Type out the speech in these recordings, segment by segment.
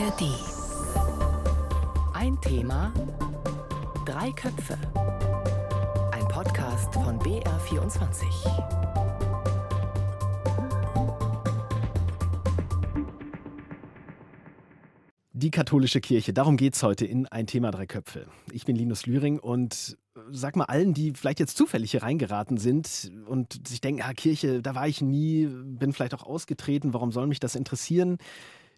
ARD. Ein Thema, drei Köpfe. Ein Podcast von BR24. Die katholische Kirche, darum geht es heute in Ein Thema Drei Köpfe. Ich bin Linus Lühring und äh, sag mal allen, die vielleicht jetzt zufällig hier reingeraten sind und sich denken, ah, Kirche, da war ich nie, bin vielleicht auch ausgetreten, warum soll mich das interessieren?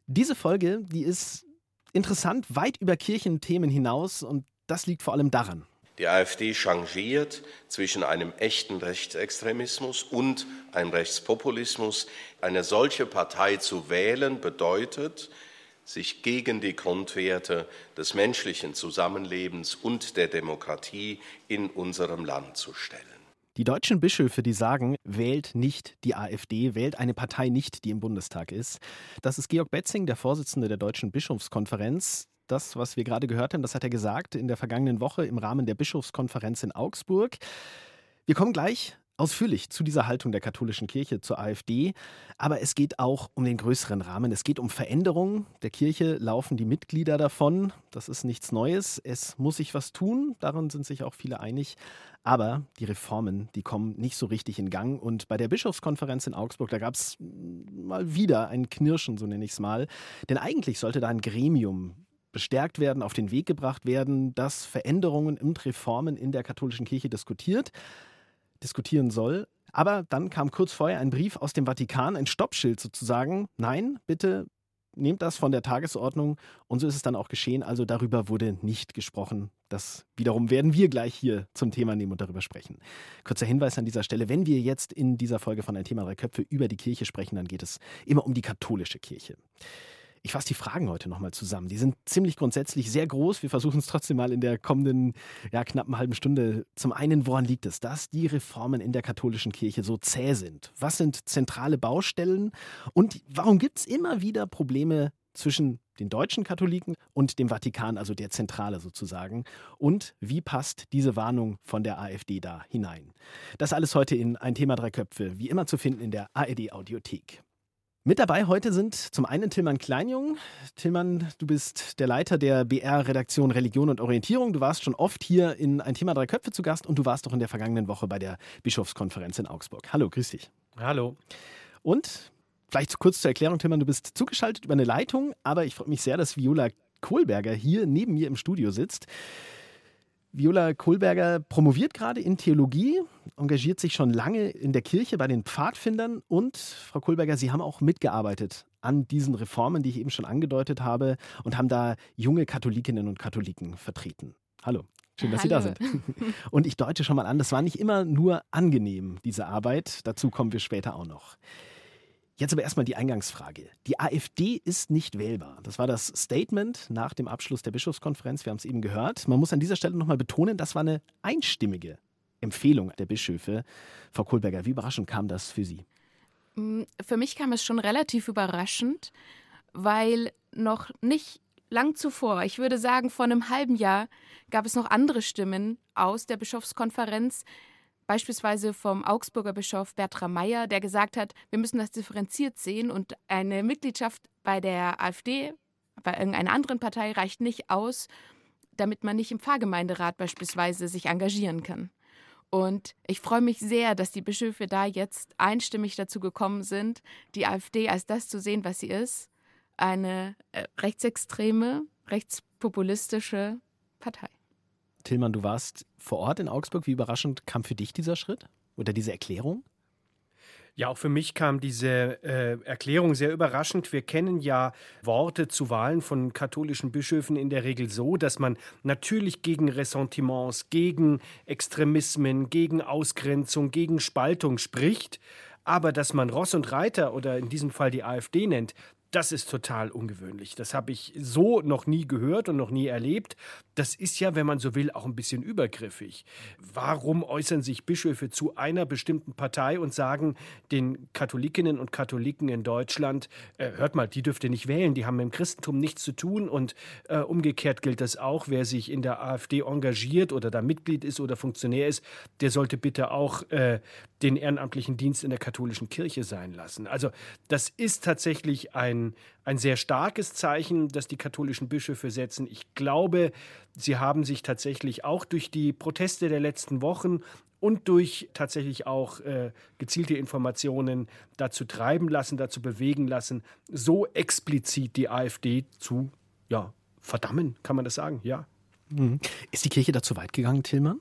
Diese Folge, die ist interessant, weit über Kirchenthemen hinaus und das liegt vor allem daran. Die AfD changiert zwischen einem echten Rechtsextremismus und einem Rechtspopulismus. Eine solche Partei zu wählen bedeutet, sich gegen die Grundwerte des menschlichen Zusammenlebens und der Demokratie in unserem Land zu stellen. Die deutschen Bischöfe, die sagen, wählt nicht die AfD, wählt eine Partei nicht, die im Bundestag ist. Das ist Georg Betzing, der Vorsitzende der Deutschen Bischofskonferenz. Das, was wir gerade gehört haben, das hat er gesagt in der vergangenen Woche im Rahmen der Bischofskonferenz in Augsburg. Wir kommen gleich ausführlich zu dieser Haltung der katholischen Kirche zur AfD. Aber es geht auch um den größeren Rahmen. Es geht um Veränderungen. Der Kirche laufen die Mitglieder davon. Das ist nichts Neues. Es muss sich was tun. Daran sind sich auch viele einig. Aber die Reformen, die kommen nicht so richtig in Gang. Und bei der Bischofskonferenz in Augsburg, da gab es mal wieder ein Knirschen, so nenne ich es mal. Denn eigentlich sollte da ein Gremium bestärkt werden, auf den Weg gebracht werden, das Veränderungen und Reformen in der katholischen Kirche diskutiert diskutieren soll. Aber dann kam kurz vorher ein Brief aus dem Vatikan, ein Stoppschild sozusagen. Nein, bitte nehmt das von der Tagesordnung. Und so ist es dann auch geschehen. Also darüber wurde nicht gesprochen. Das wiederum werden wir gleich hier zum Thema nehmen und darüber sprechen. Kurzer Hinweis an dieser Stelle. Wenn wir jetzt in dieser Folge von Ein Thema Drei Köpfe über die Kirche sprechen, dann geht es immer um die katholische Kirche. Ich fasse die Fragen heute nochmal zusammen. Die sind ziemlich grundsätzlich sehr groß. Wir versuchen es trotzdem mal in der kommenden ja, knappen halben Stunde. Zum einen, woran liegt es, dass die Reformen in der katholischen Kirche so zäh sind? Was sind zentrale Baustellen? Und warum gibt es immer wieder Probleme zwischen den deutschen Katholiken und dem Vatikan, also der Zentrale sozusagen. Und wie passt diese Warnung von der AfD da hinein? Das alles heute in ein Thema drei Köpfe, wie immer zu finden in der ARD Audiothek. Mit dabei heute sind zum einen Tillmann Kleinjung. Tillmann, du bist der Leiter der BR-Redaktion Religion und Orientierung. Du warst schon oft hier in ein Thema Drei Köpfe zu Gast und du warst auch in der vergangenen Woche bei der Bischofskonferenz in Augsburg. Hallo, grüß dich. Hallo. Und vielleicht kurz zur Erklärung, Tillmann, du bist zugeschaltet über eine Leitung, aber ich freue mich sehr, dass Viola Kohlberger hier neben mir im Studio sitzt. Viola Kohlberger promoviert gerade in Theologie, engagiert sich schon lange in der Kirche bei den Pfadfindern und, Frau Kohlberger, Sie haben auch mitgearbeitet an diesen Reformen, die ich eben schon angedeutet habe und haben da junge Katholikinnen und Katholiken vertreten. Hallo. Schön, dass Hallo. Sie da sind. Und ich deute schon mal an, das war nicht immer nur angenehm, diese Arbeit. Dazu kommen wir später auch noch. Jetzt aber erstmal die Eingangsfrage. Die AfD ist nicht wählbar. Das war das Statement nach dem Abschluss der Bischofskonferenz. Wir haben es eben gehört. Man muss an dieser Stelle nochmal betonen, das war eine einstimmige Empfehlung der Bischöfe. Frau Kohlberger, wie überraschend kam das für Sie? Mm, für mich kam es schon relativ überraschend, weil noch nicht lang zuvor, ich würde sagen vor einem halben Jahr, gab es noch andere Stimmen aus der Bischofskonferenz, beispielsweise vom Augsburger Bischof Bertram Meyer, der gesagt hat, wir müssen das differenziert sehen und eine Mitgliedschaft bei der AfD, bei irgendeiner anderen Partei reicht nicht aus, damit man nicht im Pfarrgemeinderat beispielsweise sich engagieren kann. Und ich freue mich sehr, dass die Bischöfe da jetzt einstimmig dazu gekommen sind, die AfD als das zu sehen, was sie ist, eine äh, rechtsextreme, rechtspopulistische Partei. Tillmann, du warst vor Ort in Augsburg. Wie überraschend kam für dich dieser Schritt oder diese Erklärung? Ja, auch für mich kam diese äh, Erklärung sehr überraschend. Wir kennen ja Worte zu Wahlen von katholischen Bischöfen in der Regel so, dass man natürlich gegen Ressentiments, gegen Extremismen, gegen Ausgrenzung, gegen Spaltung spricht. Aber dass man Ross und Reiter oder in diesem Fall die AfD nennt, das ist total ungewöhnlich. Das habe ich so noch nie gehört und noch nie erlebt. Das ist ja, wenn man so will, auch ein bisschen übergriffig. Warum äußern sich Bischöfe zu einer bestimmten Partei und sagen den Katholikinnen und Katholiken in Deutschland, äh, hört mal, die dürft ihr nicht wählen, die haben mit dem Christentum nichts zu tun und äh, umgekehrt gilt das auch, wer sich in der AfD engagiert oder da Mitglied ist oder Funktionär ist, der sollte bitte auch äh, den ehrenamtlichen Dienst in der katholischen Kirche sein lassen. Also das ist tatsächlich ein ein, sehr starkes Zeichen, das die katholischen Bischöfe setzen. Ich glaube, sie haben sich tatsächlich auch durch die Proteste der letzten Wochen und durch tatsächlich auch äh, gezielte Informationen dazu treiben lassen, dazu bewegen lassen, so explizit die AfD zu ja, verdammen, kann man das sagen, ja. Mhm. Ist die Kirche da zu weit gegangen, Tillmann?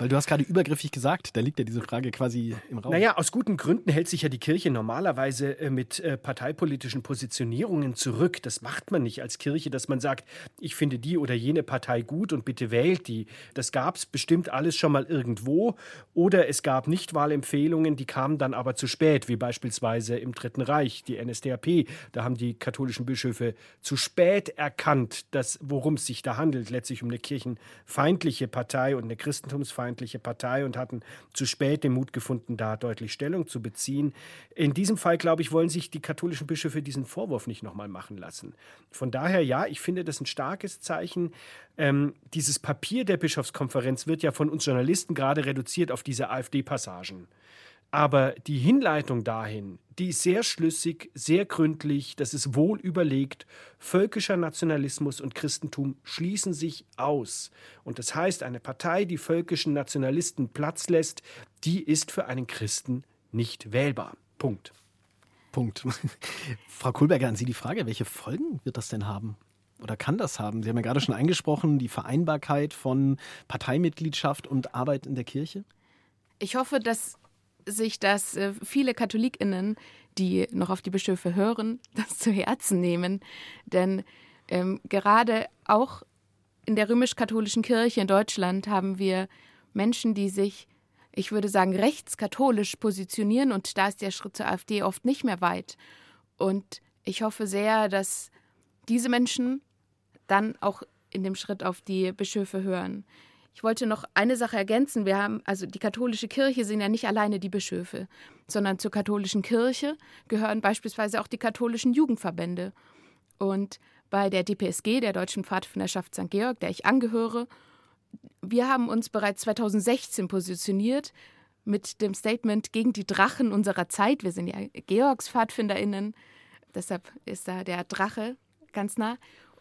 Weil du hast gerade übergriffig gesagt, da liegt ja diese Frage quasi im Raum. Naja, aus guten Gründen hält sich ja die Kirche normalerweise äh, mit äh, parteipolitischen Positionierungen zurück. Das macht man nicht als Kirche, dass man sagt, ich finde die oder jene Partei gut und bitte wählt die. Das gab es bestimmt alles schon mal irgendwo. Oder es gab Nichtwahlempfehlungen, die kamen dann aber zu spät, wie beispielsweise im Dritten Reich, die NSDAP. Da haben die katholischen Bischöfe zu spät erkannt, worum es sich da handelt. Letztlich um eine kirchenfeindliche Partei und eine christentumsfeindliche bürgerfeindliche Partei und hatten zu spät den Mut gefunden, da deutlich Stellung zu beziehen. In diesem Fall, glaube ich, wollen sich die katholischen Bischöfe diesen Vorwurf nicht nochmal machen lassen. Von daher, ja, ich finde das ein starkes Zeichen. Ähm, dieses Papier der Bischofskonferenz wird ja von uns Journalisten gerade reduziert auf diese AfD-Passagen. Aber die Hinleitung dahin, die ist sehr schlüssig, sehr gründlich, das ist wohl überlegt. Völkischer Nationalismus und Christentum schließen sich aus. Und das heißt, eine Partei, die völkischen Nationalisten Platz lässt, die ist für einen Christen nicht wählbar. Punkt. Punkt. Frau Kohlberger, an Sie die Frage, welche Folgen wird das denn haben? Oder kann das haben? Sie haben ja gerade schon angesprochen, die Vereinbarkeit von Parteimitgliedschaft und Arbeit in der Kirche. Ich hoffe, dass sich das äh, viele KatholikInnen, die noch auf die Bischöfe hören, das zu Herzen nehmen. Denn ähm, gerade auch in der römisch-katholischen Kirche in Deutschland haben wir Menschen, die sich, ich würde sagen, rechtskatholisch positionieren und da ist der Schritt zur AfD oft nicht mehr weit. Und ich hoffe sehr, dass diese Menschen dann auch in dem Schritt auf die Bischöfe hören. Ich wollte noch eine Sache ergänzen. Wir haben, also die katholische Kirche sind ja nicht alleine die Bischöfe, sondern zur katholischen Kirche gehören beispielsweise auch die katholischen Jugendverbände. Und bei der DPSG, der Deutschen Pfadfinderschaft St. Georg, der ich angehöre, wir haben uns bereits 2016 positioniert mit dem Statement gegen die Drachen unserer Zeit. Wir sind ja Georgs PfadfinderInnen, deshalb ist da der Drache ganz nah.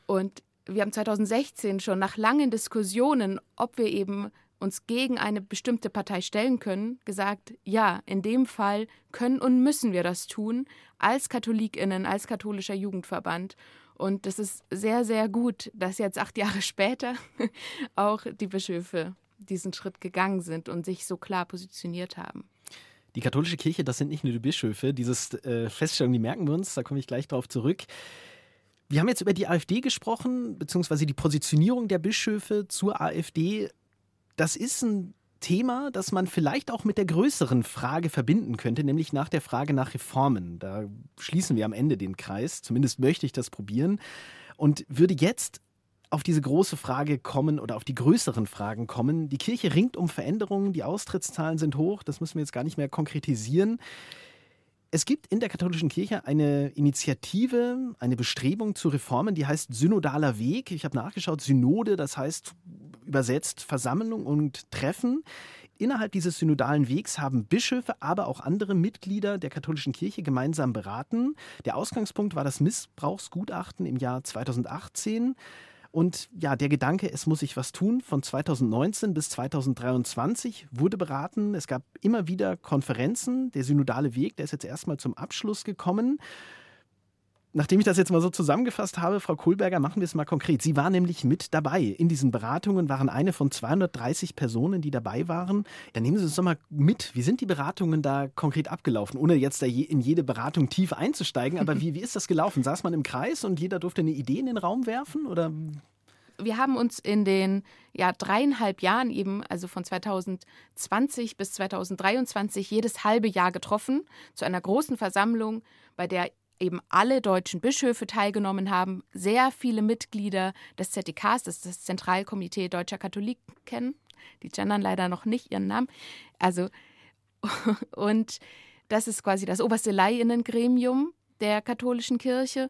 Und wir haben 2016 schon nach langen Diskussionen, ob wir eben uns gegen eine bestimmte Partei stellen können, gesagt, ja, in dem Fall können und müssen wir das tun, als Katholikinnen, als katholischer Jugendverband. Und das ist sehr, sehr gut, dass jetzt acht Jahre später auch die Bischöfe diesen Schritt gegangen sind und sich so klar positioniert haben. Die katholische Kirche, das sind nicht nur die Bischöfe. Dieses äh, Feststellung, die merken wir uns, da komme ich gleich drauf zurück. Wir haben jetzt über die AfD gesprochen, beziehungsweise die Positionierung der Bischöfe zur AfD. Das ist ein Thema, das man vielleicht auch mit der größeren Frage verbinden könnte, nämlich nach der Frage nach Reformen. Da schließen wir am Ende den Kreis, zumindest möchte ich das probieren, und würde jetzt auf diese große Frage kommen oder auf die größeren Fragen kommen. Die Kirche ringt um Veränderungen, die Austrittszahlen sind hoch, das müssen wir jetzt gar nicht mehr konkretisieren. Es gibt in der katholischen Kirche eine Initiative, eine Bestrebung zu Reformen, die heißt Synodaler Weg. Ich habe nachgeschaut, Synode, das heißt übersetzt Versammlung und Treffen. Innerhalb dieses synodalen Wegs haben Bischöfe, aber auch andere Mitglieder der katholischen Kirche gemeinsam beraten. Der Ausgangspunkt war das Missbrauchsgutachten im Jahr 2018. Und ja, der Gedanke, es muss sich was tun, von 2019 bis 2023 wurde beraten. Es gab immer wieder Konferenzen. Der synodale Weg, der ist jetzt erstmal zum Abschluss gekommen. Nachdem ich das jetzt mal so zusammengefasst habe, Frau Kohlberger, machen wir es mal konkret. Sie war nämlich mit dabei. In diesen Beratungen waren eine von 230 Personen, die dabei waren. Ja, nehmen Sie uns doch mal mit. Wie sind die Beratungen da konkret abgelaufen? Ohne jetzt in jede Beratung tief einzusteigen, aber wie, wie ist das gelaufen? Saß man im Kreis und jeder durfte eine Idee in den Raum werfen? Oder wir haben uns in den ja, dreieinhalb Jahren eben, also von 2020 bis 2023, jedes halbe Jahr getroffen zu einer großen Versammlung, bei der eben alle deutschen Bischöfe teilgenommen haben, sehr viele Mitglieder des ZDKs, das ist das Zentralkomitee Deutscher Katholiken. Die gendern leider noch nicht ihren Namen. Also, und das ist quasi das oberste Leihinnengremium der katholischen Kirche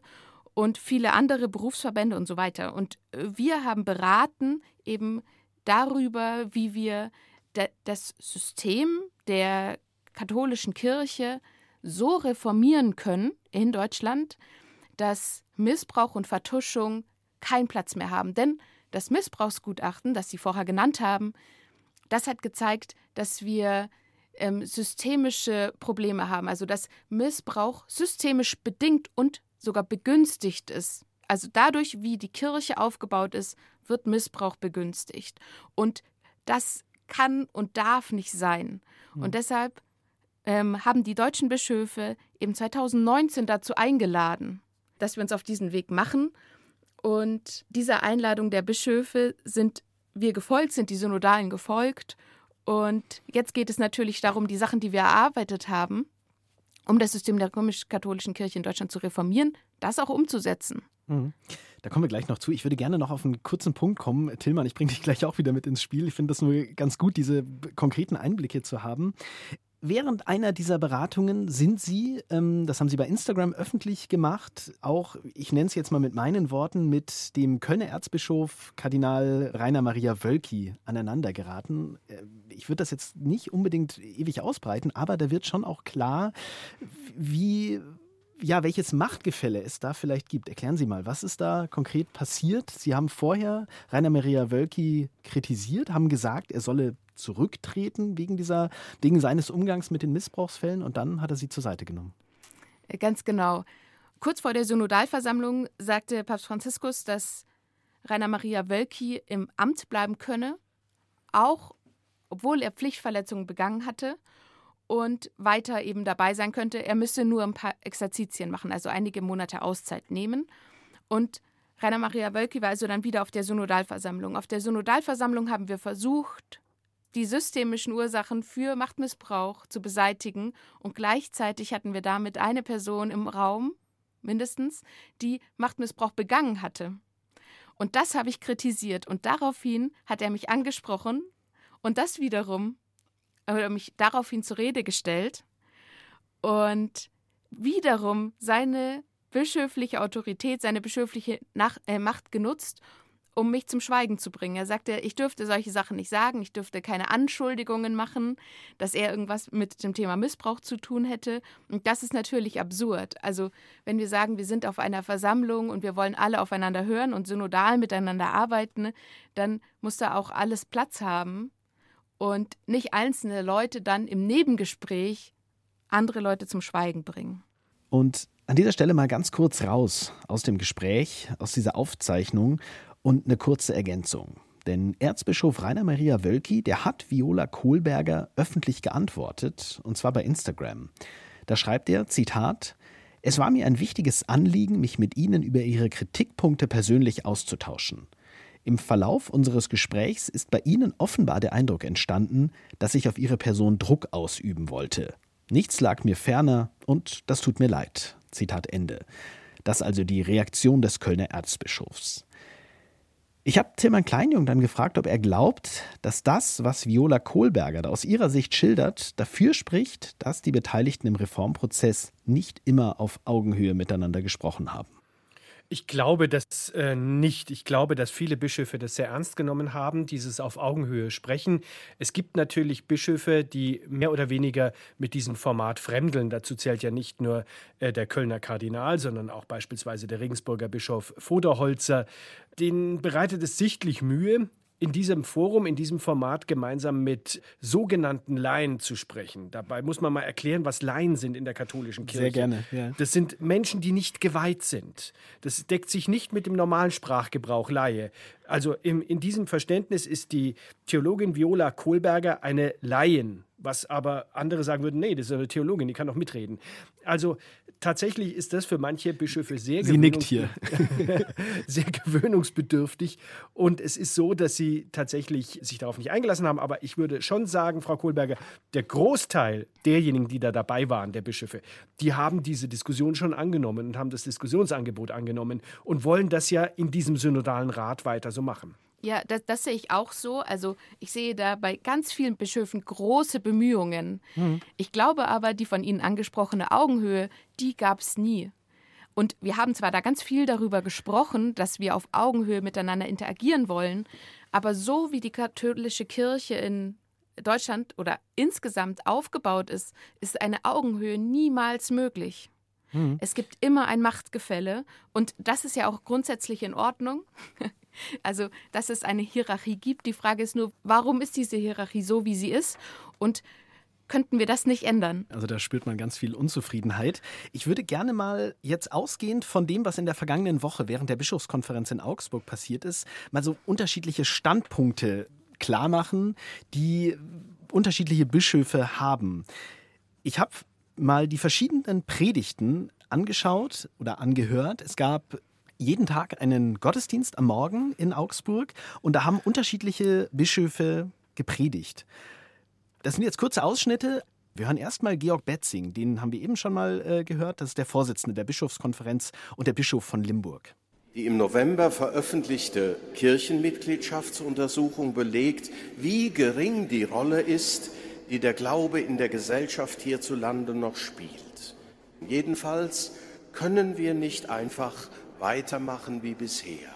und viele andere Berufsverbände und so weiter. Und wir haben beraten eben darüber, wie wir das System der katholischen Kirche so reformieren können in Deutschland, dass Missbrauch und Vertuschung keinen Platz mehr haben. Denn das Missbrauchsgutachten, das Sie vorher genannt haben, das hat gezeigt, dass wir ähm, systemische Probleme haben, also dass Missbrauch systemisch bedingt und sogar begünstigt ist. Also dadurch, wie die Kirche aufgebaut ist, wird Missbrauch begünstigt. Und das kann und darf nicht sein. Und deshalb ähm, haben die deutschen Bischöfe eben 2019 dazu eingeladen, dass wir uns auf diesen Weg machen. Und dieser Einladung der Bischöfe sind wir gefolgt, sind die Synodalen gefolgt. Und jetzt geht es natürlich darum, die Sachen, die wir erarbeitet haben, um das System der römisch-katholischen Kirche in Deutschland zu reformieren, das auch umzusetzen. Mhm. Da kommen wir gleich noch zu. Ich würde gerne noch auf einen kurzen Punkt kommen. Tillmann, ich bringe dich gleich auch wieder mit ins Spiel. Ich finde das nur ganz gut, diese konkreten Einblicke zu haben. Während einer dieser Beratungen sind Sie, ähm, das haben Sie bei Instagram öffentlich gemacht, auch, ich nenne es jetzt mal mit meinen Worten, mit dem Kölner Erzbischof Kardinal Rainer Maria Wölki aneinander geraten. Äh, ich würde das jetzt nicht unbedingt ewig ausbreiten, aber da wird schon auch klar, wie ja, welches Machtgefälle es da vielleicht gibt. Erklären Sie mal, was ist da konkret passiert? Sie haben vorher Rainer Maria Wölki kritisiert, haben gesagt, er solle zurücktreten wegen, dieser, wegen seines Umgangs mit den Missbrauchsfällen und dann hat er sie zur Seite genommen. Äh, ganz genau. Kurz vor der Synodalversammlung sagte Papst Franziskus, dass Rainer Maria Wölki im Amt bleiben könne, auch obwohl er Pflichtverletzungen begangen hatte und weiter eben dabei sein könnte. Er müsse nur ein paar Exerzitien machen, also einige Monate Auszeit nehmen. Und Rainer Maria Wölki war also dann wieder auf der Synodalversammlung. Auf der Synodalversammlung haben wir versucht, die systemischen Ursachen für Machtmissbrauch zu beseitigen. Und gleichzeitig hatten wir damit eine Person im Raum, mindestens, die Machtmissbrauch begangen hatte. Und das habe ich kritisiert. Und daraufhin hat er mich angesprochen und das wiederum oder mich daraufhin zur Rede gestellt und wiederum seine bischöfliche Autorität, seine bischöfliche Nach äh, Macht genutzt, um mich zum Schweigen zu bringen. Er sagte, ich dürfte solche Sachen nicht sagen, ich dürfte keine Anschuldigungen machen, dass er irgendwas mit dem Thema Missbrauch zu tun hätte. Und das ist natürlich absurd. Also wenn wir sagen, wir sind auf einer Versammlung und wir wollen alle aufeinander hören und synodal miteinander arbeiten, dann muss da auch alles Platz haben und nicht einzelne Leute dann im Nebengespräch andere Leute zum Schweigen bringen. Und an dieser Stelle mal ganz kurz raus aus dem Gespräch, aus dieser Aufzeichnung und eine kurze Ergänzung. Denn Erzbischof Rainer Maria Wölki, der hat Viola Kohlberger öffentlich geantwortet, und zwar bei Instagram. Da schreibt er, Zitat, es war mir ein wichtiges Anliegen, mich mit Ihnen über Ihre Kritikpunkte persönlich auszutauschen. Im Verlauf unseres Gesprächs ist bei Ihnen offenbar der Eindruck entstanden, dass ich auf Ihre Person Druck ausüben wollte. Nichts lag mir ferner und das tut mir leid. Zitat Ende. Das also die Reaktion des Kölner Erzbischofs. Ich habe Tilman Kleinjung dann gefragt, ob er glaubt, dass das, was Viola Kohlberger da aus ihrer Sicht schildert, dafür spricht, dass die Beteiligten im Reformprozess nicht immer auf Augenhöhe miteinander gesprochen haben. Ich glaube das äh, nicht. Ich glaube, dass viele Bischöfe das sehr ernst genommen haben, dieses auf Augenhöhe sprechen. Es gibt natürlich Bischöfe, die mehr oder weniger mit diesem Format fremdeln. Dazu zählt ja nicht nur äh, der Kölner Kardinal, sondern auch beispielsweise der Regensburger Bischof Voderholzer. Den bereitet es sichtlich Mühe, in diesem Forum, in diesem Format gemeinsam mit sogenannten Laien zu sprechen. Dabei muss man mal erklären, was Laien sind in der katholischen Kirche. Sehr gerne. Ja. Das sind Menschen, die nicht geweiht sind. Das deckt sich nicht mit dem normalen Sprachgebrauch Laie. Also im, in diesem Verständnis ist die Theologin Viola Kohlberger eine Laien, was aber andere sagen würden, nee, das ist eine Theologin, die kann doch mitreden. Also tatsächlich ist das für manche Bischöfe sehr, sie nickt hier. sehr gewöhnungsbedürftig. Und es ist so, dass sie tatsächlich sich darauf nicht eingelassen haben. Aber ich würde schon sagen, Frau Kohlberger, der Großteil derjenigen, die da dabei waren, der Bischöfe, die haben diese Diskussion schon angenommen und haben das Diskussionsangebot angenommen und wollen das ja in diesem synodalen Rat weiter so machen. Ja, das, das, sehe ich auch so. Also ich sehe da bei ganz vielen Bischöfen große Bemühungen. Mhm. Ich glaube aber, die von Ihnen angesprochene Augenhöhe, die gab es nie. Und wir haben zwar da ganz viel darüber gesprochen, dass wir auf Augenhöhe miteinander interagieren wollen, aber so wie die katholische Kirche in Deutschland oder insgesamt aufgebaut ist, ist eine Augenhöhe niemals möglich. Mhm. Es gibt immer ein Machtgefälle und das ist ja auch grundsätzlich in Ordnung. Also, dass es eine Hierarchie gibt. Die Frage ist nur, warum ist diese Hierarchie so, wie sie ist? Und könnten wir das nicht ändern. Also da spürt man ganz viel Unzufriedenheit. Ich würde gerne mal jetzt ausgehend von dem, was in der vergangenen Woche während der Bischofskonferenz in Augsburg passiert ist, mal so unterschiedliche Standpunkte klar machen, die unterschiedliche Bischöfe haben. Ich habe mal die verschiedenen Predigten angeschaut oder angehört. Es gab jeden Tag einen Gottesdienst am Morgen in Augsburg und da haben unterschiedliche Bischöfe gepredigt. Das sind jetzt kurze Ausschnitte. Wir hören erstmal Georg Betzing, den haben wir eben schon mal äh, gehört. Das ist der Vorsitzende der Bischofskonferenz und der Bischof von Limburg. Die im November veröffentlichte Kirchenmitgliedschaftsuntersuchung belegt, wie gering die Rolle ist, die der Glaube in der Gesellschaft hierzulande noch spielt. Jedenfalls können wir nicht einfach weitermachen wie bisher.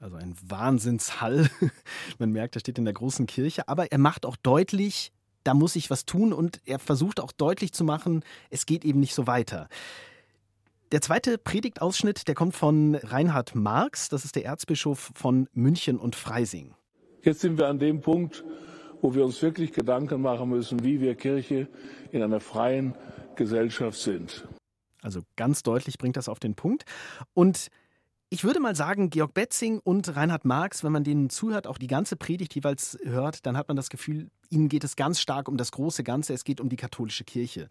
Also ein Wahnsinnshall. Man merkt, er steht in der großen Kirche, aber er macht auch deutlich, da muss ich was tun und er versucht auch deutlich zu machen, es geht eben nicht so weiter. Der zweite Predigtausschnitt, der kommt von Reinhard Marx, das ist der Erzbischof von München und Freising. Jetzt sind wir an dem Punkt, wo wir uns wirklich Gedanken machen müssen, wie wir Kirche in einer freien Gesellschaft sind. Also ganz deutlich bringt das auf den Punkt. Und ich würde mal sagen, Georg Betzing und Reinhard Marx, wenn man denen zuhört, auch die ganze Predigt jeweils hört, dann hat man das Gefühl, ihnen geht es ganz stark um das große Ganze, es geht um die katholische Kirche.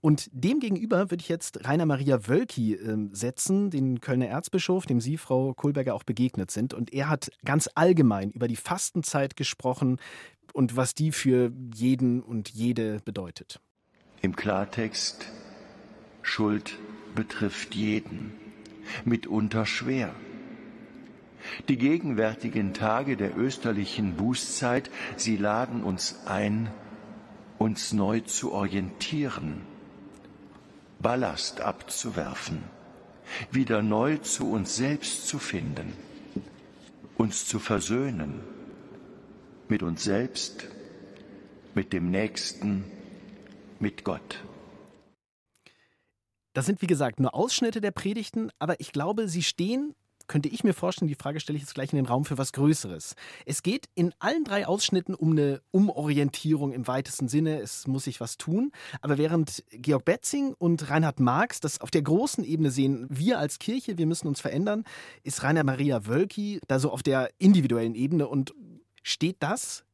Und demgegenüber würde ich jetzt Rainer Maria Wölki äh, setzen, den Kölner Erzbischof, dem Sie, Frau Kohlberger, auch begegnet sind. Und er hat ganz allgemein über die Fastenzeit gesprochen und was die für jeden und jede bedeutet. Im Klartext, Schuld betrifft jeden mitunter schwer. Die gegenwärtigen Tage der österlichen Bußzeit, sie laden uns ein, uns neu zu orientieren, Ballast abzuwerfen, wieder neu zu uns selbst zu finden, uns zu versöhnen mit uns selbst, mit dem Nächsten, mit Gott. Das sind, wie gesagt, nur Ausschnitte der Predigten, aber ich glaube, sie stehen könnte ich mir vorstellen, die Frage stelle ich jetzt gleich in den Raum für was Größeres. Es geht in allen drei Ausschnitten um eine Umorientierung im weitesten Sinne. Es muss sich was tun. Aber während Georg Betzing und Reinhard Marx das auf der großen Ebene sehen, wir als Kirche, wir müssen uns verändern, ist Rainer Maria Wölki da so auf der individuellen Ebene. Und steht das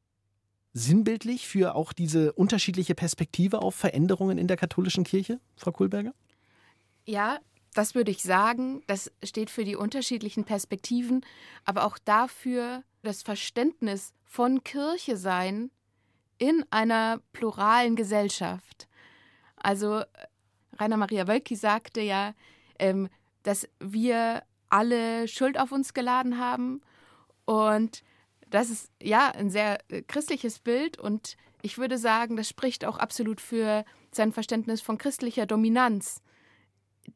sinnbildlich für auch diese unterschiedliche Perspektive auf Veränderungen in der katholischen Kirche, Frau Kohlberger? Ja, das würde ich sagen. Das steht für die unterschiedlichen Perspektiven, aber auch dafür das Verständnis von Kirche sein in einer pluralen Gesellschaft. Also Rainer Maria Wölki sagte ja, ähm, dass wir alle Schuld auf uns geladen haben und das ist ja ein sehr äh, christliches Bild und ich würde sagen, das spricht auch absolut für sein Verständnis von christlicher Dominanz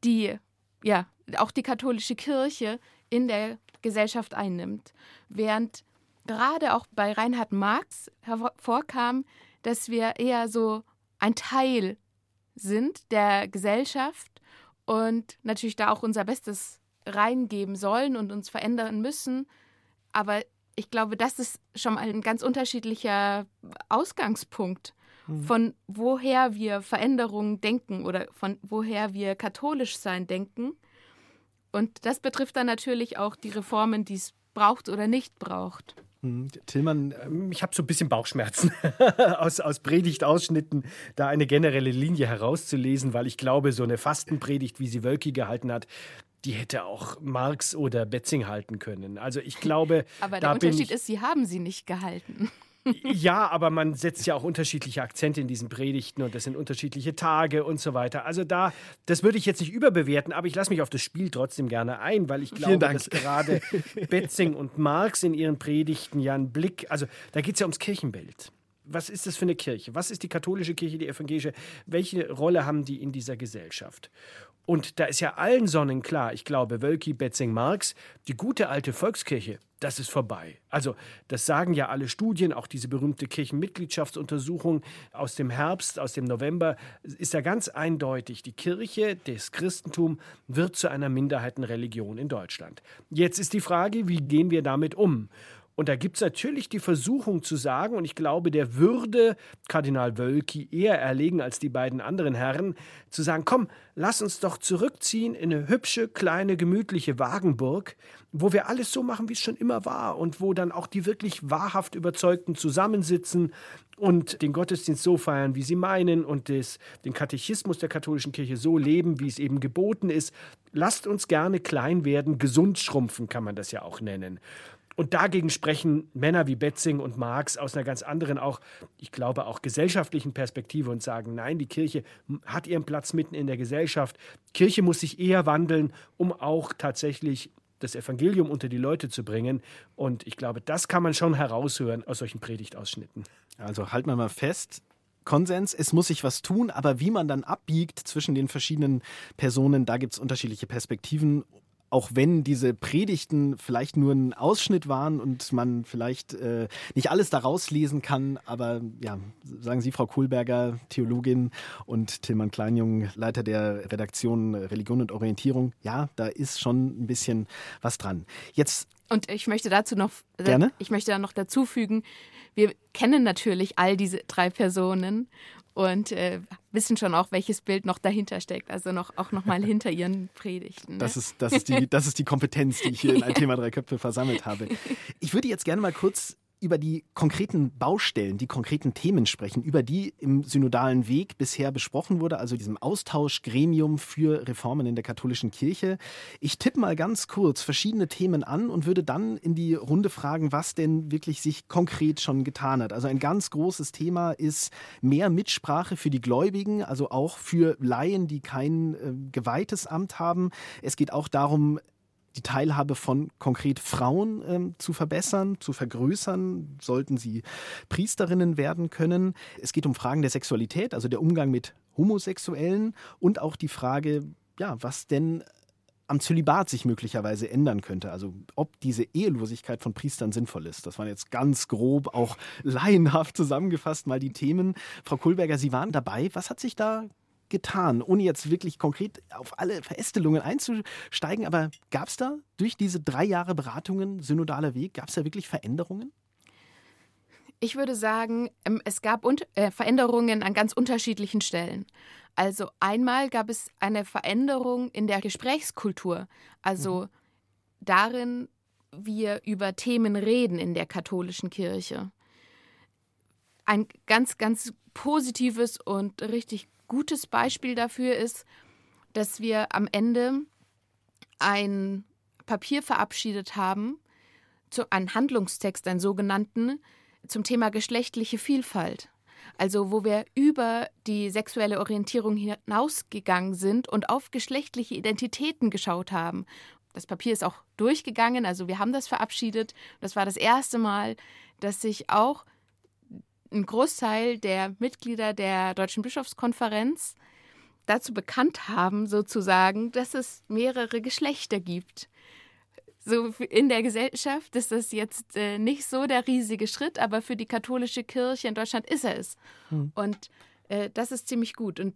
die ja auch die katholische Kirche in der Gesellschaft einnimmt. Während gerade auch bei Reinhard Marx hervorkam, dass wir eher so ein Teil sind der Gesellschaft und natürlich da auch unser Bestes reingeben sollen und uns verändern müssen. Aber ich glaube, das ist schon mal ein ganz unterschiedlicher Ausgangspunkt. Von woher wir Veränderungen denken oder von woher wir katholisch sein denken. Und das betrifft dann natürlich auch die Reformen, die es braucht oder nicht braucht. Mhm. Tillmann, ähm, ich habe so ein bisschen Bauchschmerzen aus, aus Predigtausschnitten, da eine generelle Linie herauszulesen, weil ich glaube, so eine Fastenpredigt, wie sie Wölki gehalten hat, die hätte auch Marx oder Betzing halten können. Also ich glaube. Aber der Unterschied ist, sie haben sie nicht gehalten. Ja, aber man setzt ja auch unterschiedliche Akzente in diesen Predigten und das sind unterschiedliche Tage und so weiter. Also da, das würde ich jetzt nicht überbewerten, aber ich lasse mich auf das Spiel trotzdem gerne ein, weil ich glaube, dass gerade Betzing und Marx in ihren Predigten ja einen Blick, also da geht es ja ums Kirchenbild. was ist das für eine Kirche? Was ist die katholische Kirche, die evangelische? Welche Rolle haben die in dieser Gesellschaft? Und da ist ja allen Sonnen klar, ich glaube, Wölki, Betzing, Marx, die gute alte Volkskirche, das ist vorbei. Also, das sagen ja alle Studien, auch diese berühmte Kirchenmitgliedschaftsuntersuchung aus dem Herbst, aus dem November, ist ja ganz eindeutig, die Kirche, das Christentum wird zu einer Minderheitenreligion in Deutschland. Jetzt ist die Frage, wie gehen wir damit um? Und da gibt es natürlich die Versuchung zu sagen, und ich glaube, der würde Kardinal Wölki eher erlegen als die beiden anderen Herren, zu sagen, komm, lass uns doch zurückziehen in eine hübsche, kleine, gemütliche Wagenburg, wo wir alles so machen, wie es schon immer war und wo dann auch die wirklich wahrhaft Überzeugten zusammensitzen und den Gottesdienst so feiern, wie sie meinen und des, den Katechismus der katholischen Kirche so leben, wie es eben geboten ist. Lasst uns gerne klein werden, gesund schrumpfen kann man das ja auch nennen. Und dagegen sprechen Männer wie Betzing und Marx aus einer ganz anderen, auch, ich glaube, auch gesellschaftlichen Perspektive und sagen, nein, die Kirche hat ihren Platz mitten in der Gesellschaft. Kirche muss sich eher wandeln, um auch tatsächlich das Evangelium unter die Leute zu bringen. Und ich glaube, das kann man schon heraushören aus solchen Predigtausschnitten. Also halten wir mal fest, Konsens, es muss sich was tun, aber wie man dann abbiegt zwischen den verschiedenen Personen, da gibt es unterschiedliche Perspektiven auch wenn diese Predigten vielleicht nur ein Ausschnitt waren und man vielleicht äh, nicht alles daraus lesen kann, aber ja, sagen Sie, Frau Kohlberger, Theologin und Tilman Kleinjung, Leiter der Redaktion Religion und Orientierung, ja, da ist schon ein bisschen was dran. Jetzt und ich möchte dazu noch, Gerne? ich möchte da noch dazu fügen, wir kennen natürlich all diese drei Personen und äh, wissen schon auch, welches Bild noch dahinter steckt, also noch, auch noch mal hinter ihren Predigten. Ne? Das, ist, das, ist die, das ist die Kompetenz, die ich hier in ein Thema drei Köpfe versammelt habe. Ich würde jetzt gerne mal kurz über die konkreten Baustellen, die konkreten Themen sprechen, über die im synodalen Weg bisher besprochen wurde, also diesem Austauschgremium für Reformen in der katholischen Kirche. Ich tippe mal ganz kurz verschiedene Themen an und würde dann in die Runde fragen, was denn wirklich sich konkret schon getan hat. Also ein ganz großes Thema ist mehr Mitsprache für die Gläubigen, also auch für Laien, die kein äh, geweihtes Amt haben. Es geht auch darum, die Teilhabe von konkret Frauen ähm, zu verbessern, zu vergrößern, sollten sie Priesterinnen werden können. Es geht um Fragen der Sexualität, also der Umgang mit Homosexuellen und auch die Frage, ja, was denn am Zölibat sich möglicherweise ändern könnte. Also ob diese Ehelosigkeit von Priestern sinnvoll ist. Das waren jetzt ganz grob, auch laienhaft zusammengefasst mal die Themen. Frau Kohlberger, Sie waren dabei. Was hat sich da getan, ohne jetzt wirklich konkret auf alle Verästelungen einzusteigen. Aber gab es da durch diese drei Jahre Beratungen, synodaler Weg, gab es da wirklich Veränderungen? Ich würde sagen, ähm, es gab äh, Veränderungen an ganz unterschiedlichen Stellen. Also einmal gab es eine Veränderung in der Gesprächskultur, also mhm. darin, wie wir über Themen reden in der katholischen Kirche. Ein ganz, ganz positives und richtig gutes Beispiel dafür ist, dass wir am Ende ein Papier verabschiedet haben, zu, einen Handlungstext, einen sogenannten, zum Thema geschlechtliche Vielfalt. Also wo wir über die sexuelle Orientierung hinausgegangen sind und auf geschlechtliche Identitäten geschaut haben. Das Papier ist auch durchgegangen, also wir haben das verabschiedet. Das war das erste Mal, dass sich auch ein Großteil der Mitglieder der Deutschen Bischofskonferenz dazu bekannt haben, sozusagen, dass es mehrere Geschlechter gibt. So in der Gesellschaft ist das jetzt äh, nicht so der riesige Schritt, aber für die katholische Kirche in Deutschland ist er es. Hm. Und äh, das ist ziemlich gut. Und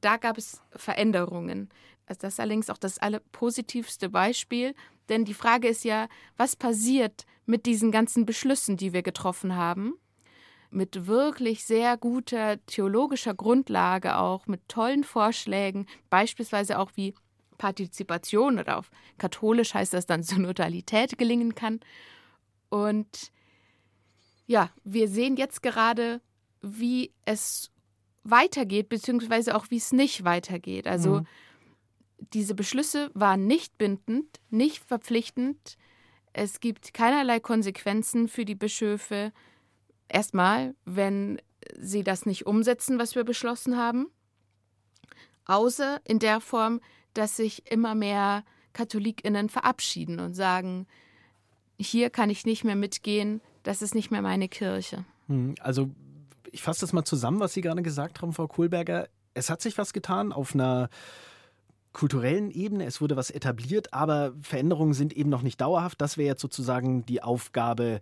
da gab es Veränderungen. Also das ist allerdings auch das allerpositivste Beispiel, denn die Frage ist ja, was passiert mit diesen ganzen Beschlüssen, die wir getroffen haben? Mit wirklich sehr guter theologischer Grundlage auch, mit tollen Vorschlägen, beispielsweise auch wie Partizipation oder auf katholisch heißt das dann Synodalität gelingen kann. Und ja, wir sehen jetzt gerade, wie es weitergeht, beziehungsweise auch wie es nicht weitergeht. Also mhm. diese Beschlüsse waren nicht bindend, nicht verpflichtend. Es gibt keinerlei Konsequenzen für die Bischöfe. Erstmal, wenn sie das nicht umsetzen, was wir beschlossen haben, außer in der Form, dass sich immer mehr Katholikinnen verabschieden und sagen, hier kann ich nicht mehr mitgehen, das ist nicht mehr meine Kirche. Hm, also Ich fasse das mal zusammen, was Sie gerade gesagt haben, Frau Kohlberger. Es hat sich was getan auf einer kulturellen Ebene, es wurde was etabliert, aber Veränderungen sind eben noch nicht dauerhaft. Das wäre jetzt sozusagen die Aufgabe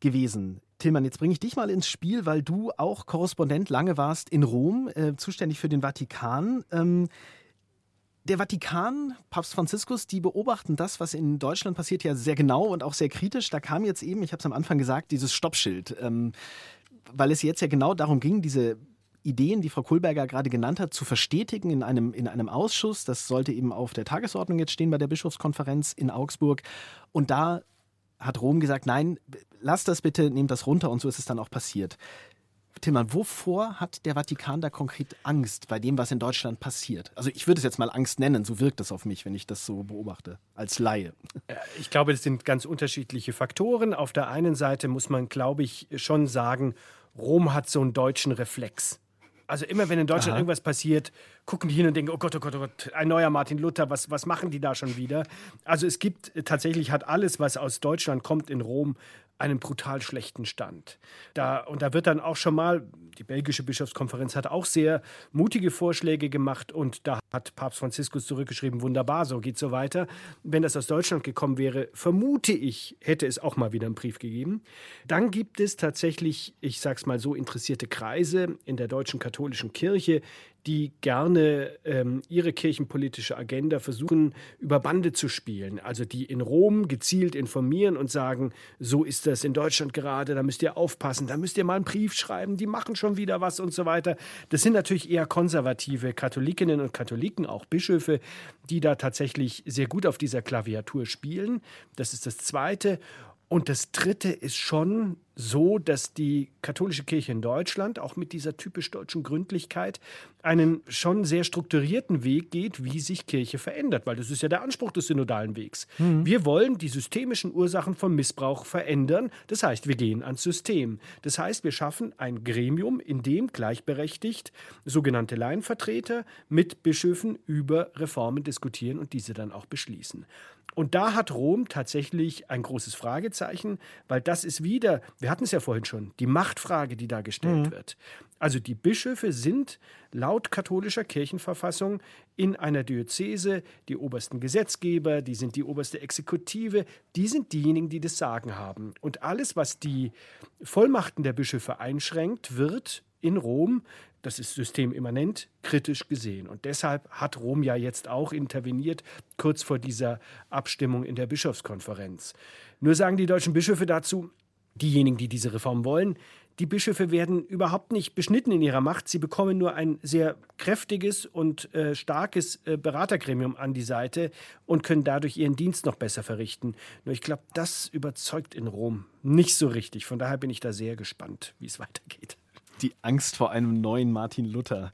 gewesen. Tillmann, jetzt bringe ich dich mal ins Spiel, weil du auch Korrespondent lange warst in Rom, äh, zuständig für den Vatikan. Ähm, der Vatikan, Papst Franziskus, die beobachten das, was in Deutschland passiert, ja sehr genau und auch sehr kritisch. Da kam jetzt eben, ich habe es am Anfang gesagt, dieses Stoppschild, ähm, weil es jetzt ja genau darum ging, diese Ideen, die Frau Kohlberger gerade genannt hat, zu verstetigen in einem, in einem Ausschuss. Das sollte eben auf der Tagesordnung jetzt stehen bei der Bischofskonferenz in Augsburg. Und da hat Rom gesagt, nein, lasst das bitte, nehmt das runter und so ist es dann auch passiert. Tillmann, wovor hat der Vatikan da konkret Angst bei dem, was in Deutschland passiert? Also ich würde es jetzt mal Angst nennen, so wirkt es auf mich, wenn ich das so beobachte, als Laie. Ich glaube, das sind ganz unterschiedliche Faktoren. Auf der einen Seite muss man, glaube ich, schon sagen, Rom hat so einen deutschen Reflex. Also immer wenn in Deutschland Aha. irgendwas passiert, gucken die hin und denken, oh Gott, oh Gott, oh Gott, ein neuer Martin Luther, was, was machen die da schon wieder? Also es gibt tatsächlich, hat alles, was aus Deutschland kommt, in Rom einen brutal schlechten Stand. Da, und da wird dann auch schon mal, die belgische Bischofskonferenz hat auch sehr mutige Vorschläge gemacht und da hat Papst Franziskus zurückgeschrieben, wunderbar, so geht so weiter. Wenn das aus Deutschland gekommen wäre, vermute ich, hätte es auch mal wieder einen Brief gegeben. Dann gibt es tatsächlich, ich sag's mal so, interessierte Kreise in der deutschen katholischen Kirche, die gerne ähm, ihre kirchenpolitische Agenda versuchen, über Bande zu spielen. Also die in Rom gezielt informieren und sagen, so ist das in Deutschland gerade, da müsst ihr aufpassen, da müsst ihr mal einen Brief schreiben, die machen schon wieder was und so weiter. Das sind natürlich eher konservative Katholikinnen und Katholiken, auch Bischöfe, die da tatsächlich sehr gut auf dieser Klaviatur spielen. Das ist das Zweite. Und das Dritte ist schon so, dass die katholische Kirche in Deutschland auch mit dieser typisch deutschen Gründlichkeit einen schon sehr strukturierten Weg geht, wie sich Kirche verändert, weil das ist ja der Anspruch des synodalen Wegs. Mhm. Wir wollen die systemischen Ursachen von Missbrauch verändern. Das heißt, wir gehen ans System. Das heißt, wir schaffen ein Gremium, in dem gleichberechtigt sogenannte Laienvertreter mit Bischöfen über Reformen diskutieren und diese dann auch beschließen. Und da hat Rom tatsächlich ein großes Fragezeichen, weil das ist wieder, wir hatten es ja vorhin schon, die Machtfrage, die da gestellt mhm. wird. Also die Bischöfe sind laut katholischer Kirchenverfassung in einer Diözese die obersten Gesetzgeber, die sind die oberste Exekutive, die sind diejenigen, die das Sagen haben. Und alles, was die Vollmachten der Bischöfe einschränkt, wird in Rom das ist systemimmanent, kritisch gesehen. Und deshalb hat Rom ja jetzt auch interveniert, kurz vor dieser Abstimmung in der Bischofskonferenz. Nur sagen die deutschen Bischöfe dazu, diejenigen, die diese Reform wollen, die Bischöfe werden überhaupt nicht beschnitten in ihrer Macht. Sie bekommen nur ein sehr kräftiges und äh, starkes äh, Beratergremium an die Seite und können dadurch ihren Dienst noch besser verrichten. Nur ich glaube, das überzeugt in Rom nicht so richtig. Von daher bin ich da sehr gespannt, wie es weitergeht. Die Angst vor einem neuen Martin Luther.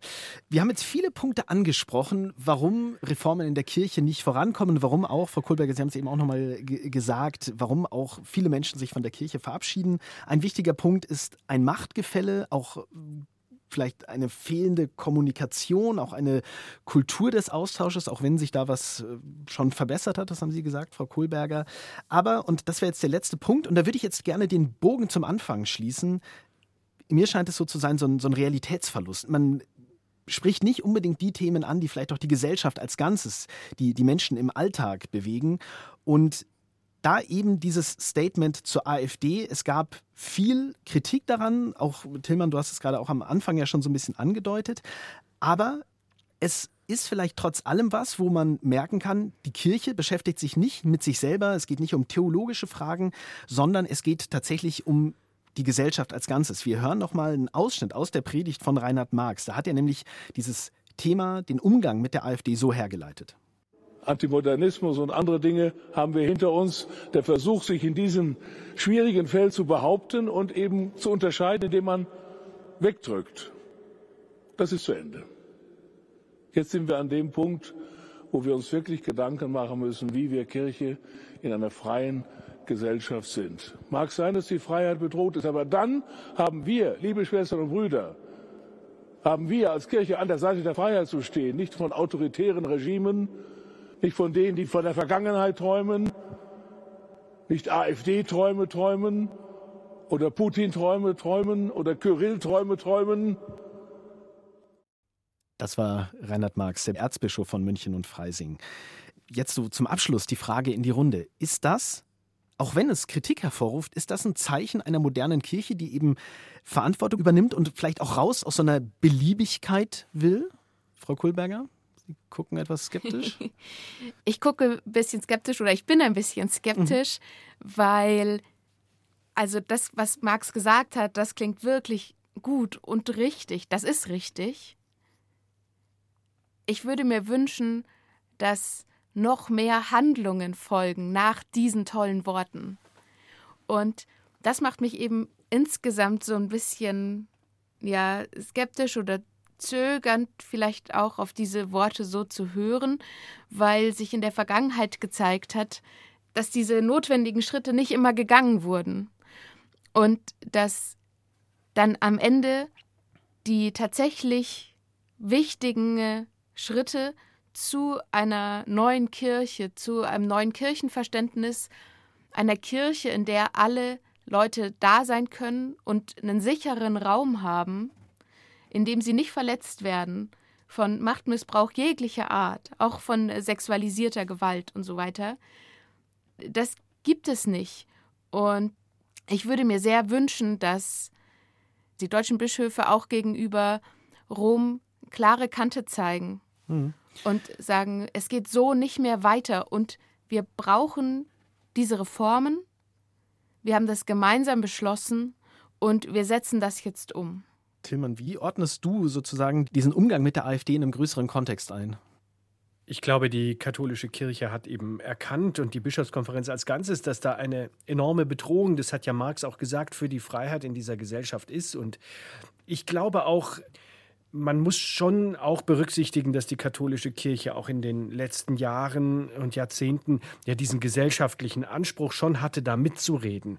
Wir haben jetzt viele Punkte angesprochen, warum Reformen in der Kirche nicht vorankommen, warum auch, Frau Kohlberger, Sie haben es eben auch nochmal gesagt, warum auch viele Menschen sich von der Kirche verabschieden. Ein wichtiger Punkt ist ein Machtgefälle, auch vielleicht eine fehlende Kommunikation, auch eine Kultur des Austausches, auch wenn sich da was äh, schon verbessert hat, das haben Sie gesagt, Frau Kohlberger. Aber, und das wäre jetzt der letzte Punkt, und da würde ich jetzt gerne den Bogen zum Anfang schließen, mir scheint es so zu sein, so ein, so ein Realitätsverlust. Man spricht nicht unbedingt die Themen an, die vielleicht auch die Gesellschaft als Ganzes, die die Menschen im Alltag bewegen. Und da eben dieses Statement zur AfD. Es gab viel Kritik daran. Auch Tillmann, du hast es gerade auch am Anfang ja schon so ein bisschen angedeutet. Aber es ist vielleicht trotz allem was, wo man merken kann, die Kirche beschäftigt sich nicht mit sich selber. Es geht nicht um theologische Fragen, sondern es geht tatsächlich um die Gesellschaft als Ganzes. Wir hören noch mal einen Ausschnitt aus der Predigt von Reinhard Marx. Da hat er nämlich dieses Thema, den Umgang mit der AfD so hergeleitet. Antimodernismus und andere Dinge haben wir hinter uns. Der Versuch, sich in diesem schwierigen Feld zu behaupten und eben zu unterscheiden, indem man wegdrückt. Das ist zu Ende. Jetzt sind wir an dem Punkt, wo wir uns wirklich Gedanken machen müssen, wie wir Kirche in einer freien Gesellschaft sind. Mag sein, dass die Freiheit bedroht ist, aber dann haben wir, liebe Schwestern und Brüder, haben wir als Kirche an der Seite der Freiheit zu stehen, nicht von autoritären Regimen, nicht von denen, die von der Vergangenheit träumen, nicht AfD-Träume träumen oder Putin-Träume träumen oder Kyrill-Träume träumen. Das war Reinhard Marx, der Erzbischof von München und Freising. Jetzt so zum Abschluss die Frage in die Runde. Ist das, auch wenn es Kritik hervorruft, ist das ein Zeichen einer modernen Kirche, die eben Verantwortung übernimmt und vielleicht auch raus aus so einer Beliebigkeit will? Frau Kohlberger? Sie gucken etwas skeptisch? ich gucke ein bisschen skeptisch oder ich bin ein bisschen skeptisch, mhm. weil also das, was Marx gesagt hat, das klingt wirklich gut und richtig. Das ist richtig. Ich würde mir wünschen, dass noch mehr Handlungen folgen nach diesen tollen Worten. Und das macht mich eben insgesamt so ein bisschen ja skeptisch oder zögernd vielleicht auch auf diese Worte so zu hören, weil sich in der Vergangenheit gezeigt hat, dass diese notwendigen Schritte nicht immer gegangen wurden und dass dann am Ende die tatsächlich wichtigen Schritte zu einer neuen Kirche, zu einem neuen Kirchenverständnis, einer Kirche, in der alle Leute da sein können und einen sicheren Raum haben, in dem sie nicht verletzt werden von Machtmissbrauch jeglicher Art, auch von sexualisierter Gewalt und so weiter. Das gibt es nicht. Und ich würde mir sehr wünschen, dass die deutschen Bischöfe auch gegenüber Rom klare Kante zeigen mhm. Und sagen, es geht so nicht mehr weiter und wir brauchen diese Reformen. Wir haben das gemeinsam beschlossen und wir setzen das jetzt um. Tillmann, wie ordnest du sozusagen diesen Umgang mit der AfD in einem größeren Kontext ein? Ich glaube, die katholische Kirche hat eben erkannt und die Bischofskonferenz als Ganzes, dass da eine enorme Bedrohung, das hat ja Marx auch gesagt, für die Freiheit in dieser Gesellschaft ist. Und ich glaube auch, man muss schon auch berücksichtigen, dass die katholische Kirche auch in den letzten Jahren und Jahrzehnten ja diesen gesellschaftlichen Anspruch schon hatte, da mitzureden.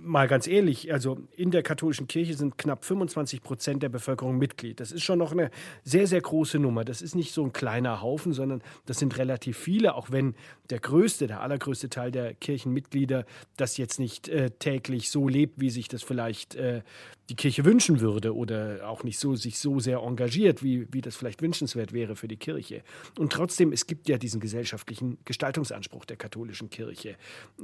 Mal ganz ehrlich, also in der katholischen Kirche sind knapp 25 Prozent der Bevölkerung Mitglied. Das ist schon noch eine sehr, sehr große Nummer. Das ist nicht so ein kleiner Haufen, sondern das sind relativ viele, auch wenn der größte, der allergrößte Teil der Kirchenmitglieder das jetzt nicht äh, täglich so lebt, wie sich das vielleicht äh, die Kirche wünschen würde oder auch nicht so sich so sehr engagiert, wie, wie das vielleicht wünschenswert wäre für die Kirche. Und trotzdem, es gibt ja diesen gesellschaftlichen Gestaltungsanspruch der katholischen Kirche.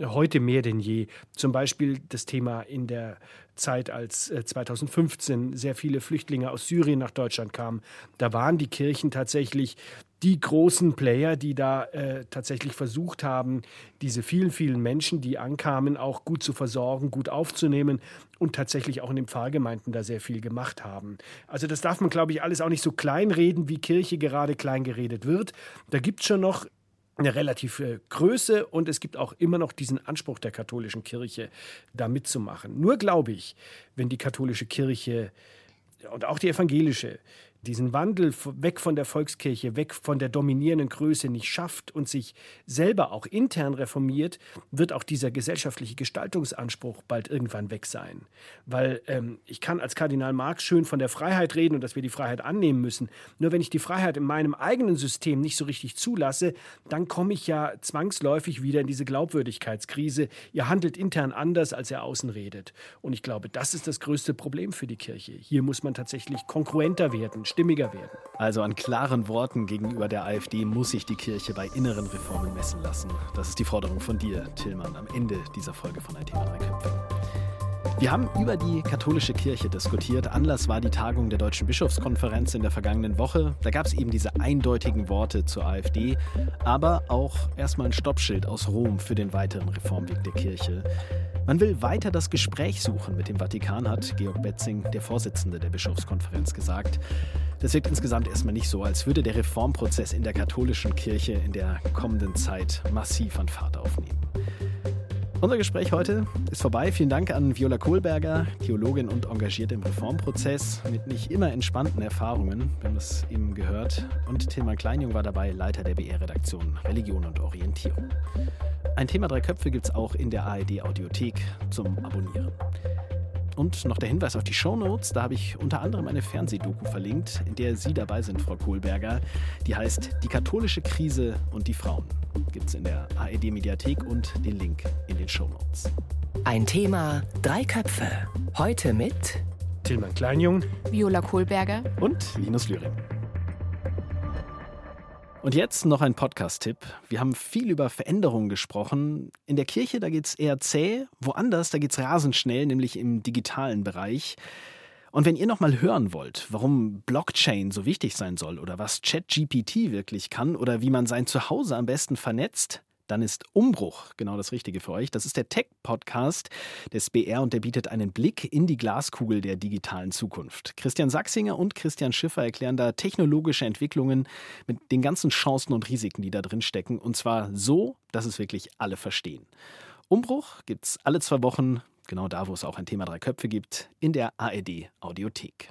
Heute mehr denn je. Zum Beispiel das Thema in der Zeit, als 2015 äh, sehr viele Flüchtlinge aus Syrien nach Deutschland kamen. Da waren die Kirchen tatsächlich die großen Player, die da äh, tatsächlich versucht haben, diese vielen, vielen Menschen, die ankamen, auch gut zu versorgen, gut aufzunehmen und tatsächlich auch in den Pfarrgemeinden da sehr viel gemacht haben. Also das darf man, glaube ich, alles auch nicht so kleinreden, wie Kirche gerade klein geredet wird. Da gibt es schon noch eine relative Größe und es gibt auch immer noch diesen Anspruch der katholischen Kirche, da mitzumachen. Nur glaube ich, wenn die katholische Kirche und auch die evangelische diesen Wandel weg von der Volkskirche, weg von der dominierenden Größe nicht schafft und sich selber auch intern reformiert, wird auch dieser gesellschaftliche Gestaltungsanspruch bald irgendwann weg sein. Weil ähm, ich kann als Kardinal Marx schön von der Freiheit reden und dass wir die Freiheit annehmen müssen. Nur wenn ich die Freiheit in meinem eigenen System nicht so richtig zulasse, dann komme ich ja zwangsläufig wieder in diese Glaubwürdigkeitskrise. Ihr handelt intern anders, als ihr außen redet. Und ich glaube, das ist das größte Problem für die Kirche. Hier muss man tatsächlich konkurrenter werden stimmiger werden. Also an klaren Worten gegenüber der AfD muss sich die Kirche bei inneren Reformen messen lassen. Das ist die Forderung von dir, Tillmann, am Ende dieser Folge von Ein Thema drei Köpfe. Wir haben über die katholische Kirche diskutiert. Anlass war die Tagung der Deutschen Bischofskonferenz in der vergangenen Woche. Da gab es eben diese eindeutigen Worte zur AfD, aber auch erstmal ein Stoppschild aus Rom für den weiteren Reformweg der Kirche. Man will weiter das Gespräch suchen mit dem Vatikan, hat Georg Betzing, der Vorsitzende der Bischofskonferenz, gesagt. Das wirkt insgesamt erstmal nicht so, als würde der Reformprozess in der katholischen Kirche in der kommenden Zeit massiv an Fahrt aufnehmen. Unser Gespräch heute ist vorbei. Vielen Dank an Viola Kohlberger, Theologin und engagiert im Reformprozess mit nicht immer entspannten Erfahrungen. Wir haben das eben gehört. Und Tilman Kleinjung war dabei, Leiter der BR-Redaktion Religion und Orientierung. Ein Thema Drei Köpfe gibt es auch in der ARD-Audiothek zum Abonnieren. Und noch der Hinweis auf die Shownotes. Da habe ich unter anderem eine Fernsehdoku verlinkt, in der Sie dabei sind, Frau Kohlberger. Die heißt Die katholische Krise und die Frauen. Gibt es in der ARD-Mediathek und den Link in den Shownotes. Ein Thema, drei Köpfe. Heute mit Tilman Kleinjung, Viola Kohlberger und Linus Lühring. Und jetzt noch ein Podcast-Tipp. Wir haben viel über Veränderungen gesprochen. In der Kirche, da geht es eher zäh, woanders, da geht es rasend schnell, nämlich im digitalen Bereich. Und wenn ihr noch mal hören wollt, warum Blockchain so wichtig sein soll oder was ChatGPT wirklich kann oder wie man sein Zuhause am besten vernetzt, dann ist Umbruch genau das Richtige für euch. Das ist der Tech-Podcast des BR und der bietet einen Blick in die Glaskugel der digitalen Zukunft. Christian Sachsinger und Christian Schiffer erklären da technologische Entwicklungen mit den ganzen Chancen und Risiken, die da drin stecken. Und zwar so, dass es wirklich alle verstehen. Umbruch gibt es alle zwei Wochen, genau da, wo es auch ein Thema drei Köpfe gibt, in der ARD Audiothek.